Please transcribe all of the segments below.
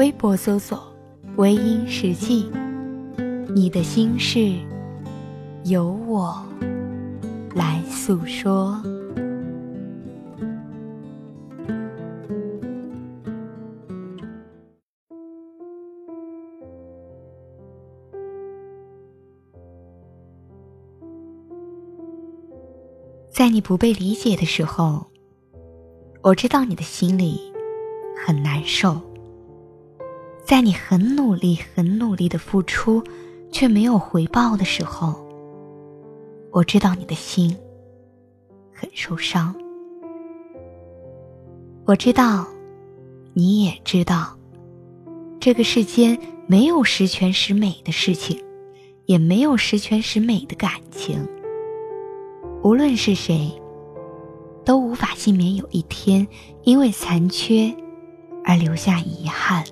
微博搜索“微音时记”。你的心事，由我来诉说。在你不被理解的时候，我知道你的心里很难受。在你很努力、很努力的付出。却没有回报的时候，我知道你的心很受伤。我知道，你也知道，这个世间没有十全十美的事情，也没有十全十美的感情。无论是谁，都无法幸免有一天因为残缺而留下遗憾。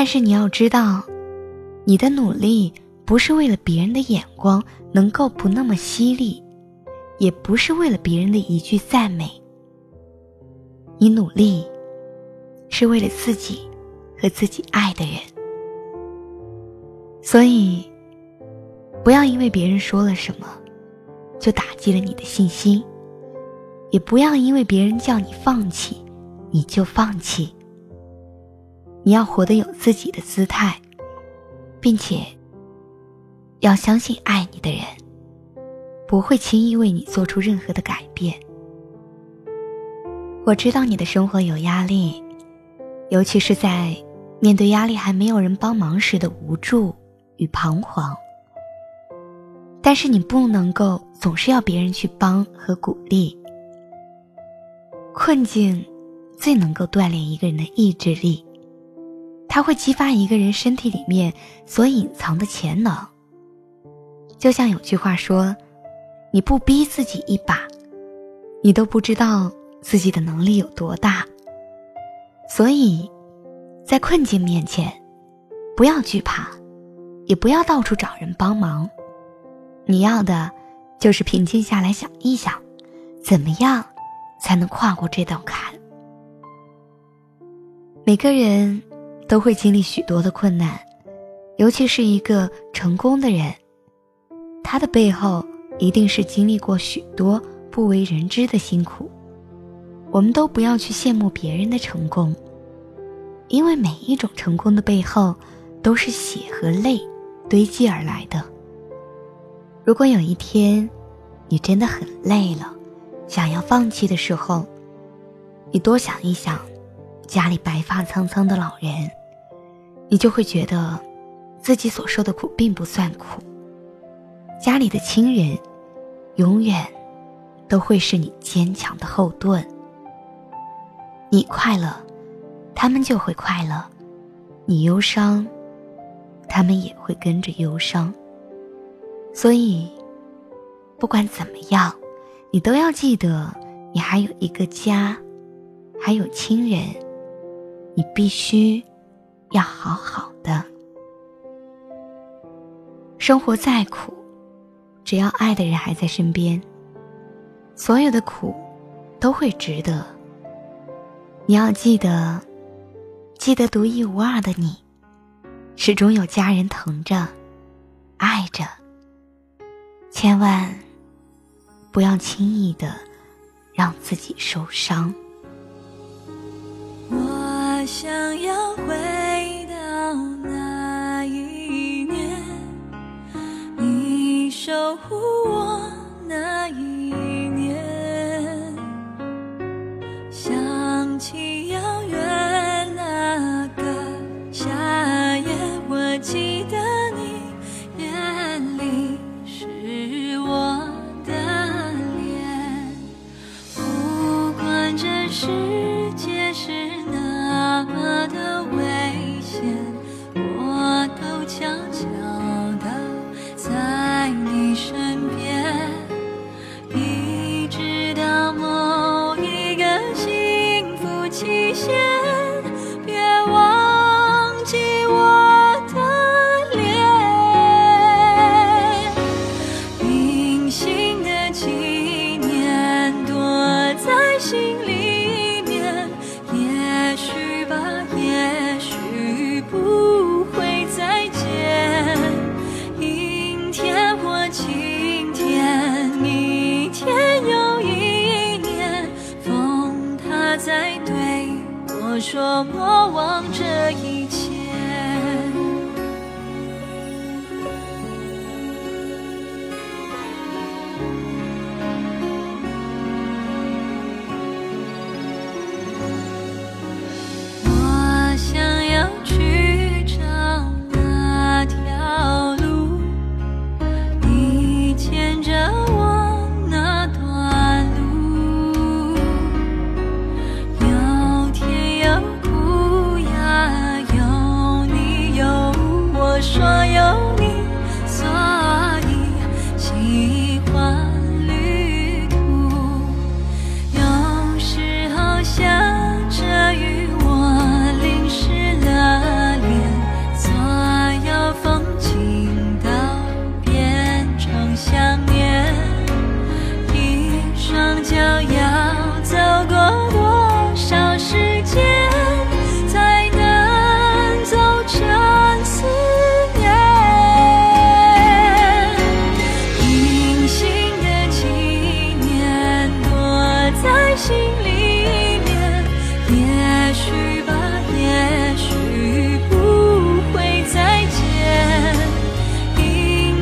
但是你要知道，你的努力不是为了别人的眼光能够不那么犀利，也不是为了别人的一句赞美。你努力，是为了自己和自己爱的人。所以，不要因为别人说了什么，就打击了你的信心；也不要因为别人叫你放弃，你就放弃。你要活得有自己的姿态，并且要相信爱你的人不会轻易为你做出任何的改变。我知道你的生活有压力，尤其是在面对压力还没有人帮忙时的无助与彷徨。但是你不能够总是要别人去帮和鼓励。困境最能够锻炼一个人的意志力。它会激发一个人身体里面所隐藏的潜能。就像有句话说：“你不逼自己一把，你都不知道自己的能力有多大。”所以，在困境面前，不要惧怕，也不要到处找人帮忙。你要的，就是平静下来想一想，怎么样才能跨过这道坎。每个人。都会经历许多的困难，尤其是一个成功的人，他的背后一定是经历过许多不为人知的辛苦。我们都不要去羡慕别人的成功，因为每一种成功的背后都是血和泪堆积而来的。如果有一天你真的很累了，想要放弃的时候，你多想一想家里白发苍苍的老人。你就会觉得，自己所受的苦并不算苦。家里的亲人，永远都会是你坚强的后盾。你快乐，他们就会快乐；你忧伤，他们也会跟着忧伤。所以，不管怎么样，你都要记得，你还有一个家，还有亲人，你必须。要好好的。生活再苦，只要爱的人还在身边，所有的苦都会值得。你要记得，记得独一无二的你，始终有家人疼着、爱着。千万不要轻易的让自己受伤。我想要回。守护我那一莫忘这一切。心里面，也许吧，也许不会再见。阴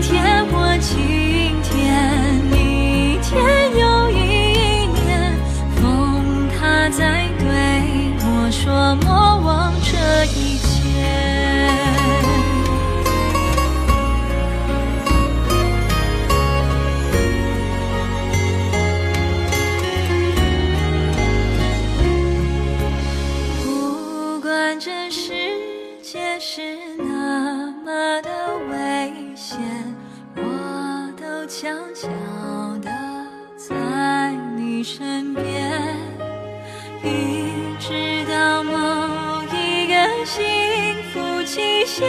天或晴天，一天又一年，风它在对我说莫忘这一天这世界是那么的危险，我都悄悄的在你身边，一直到某一个幸福期限，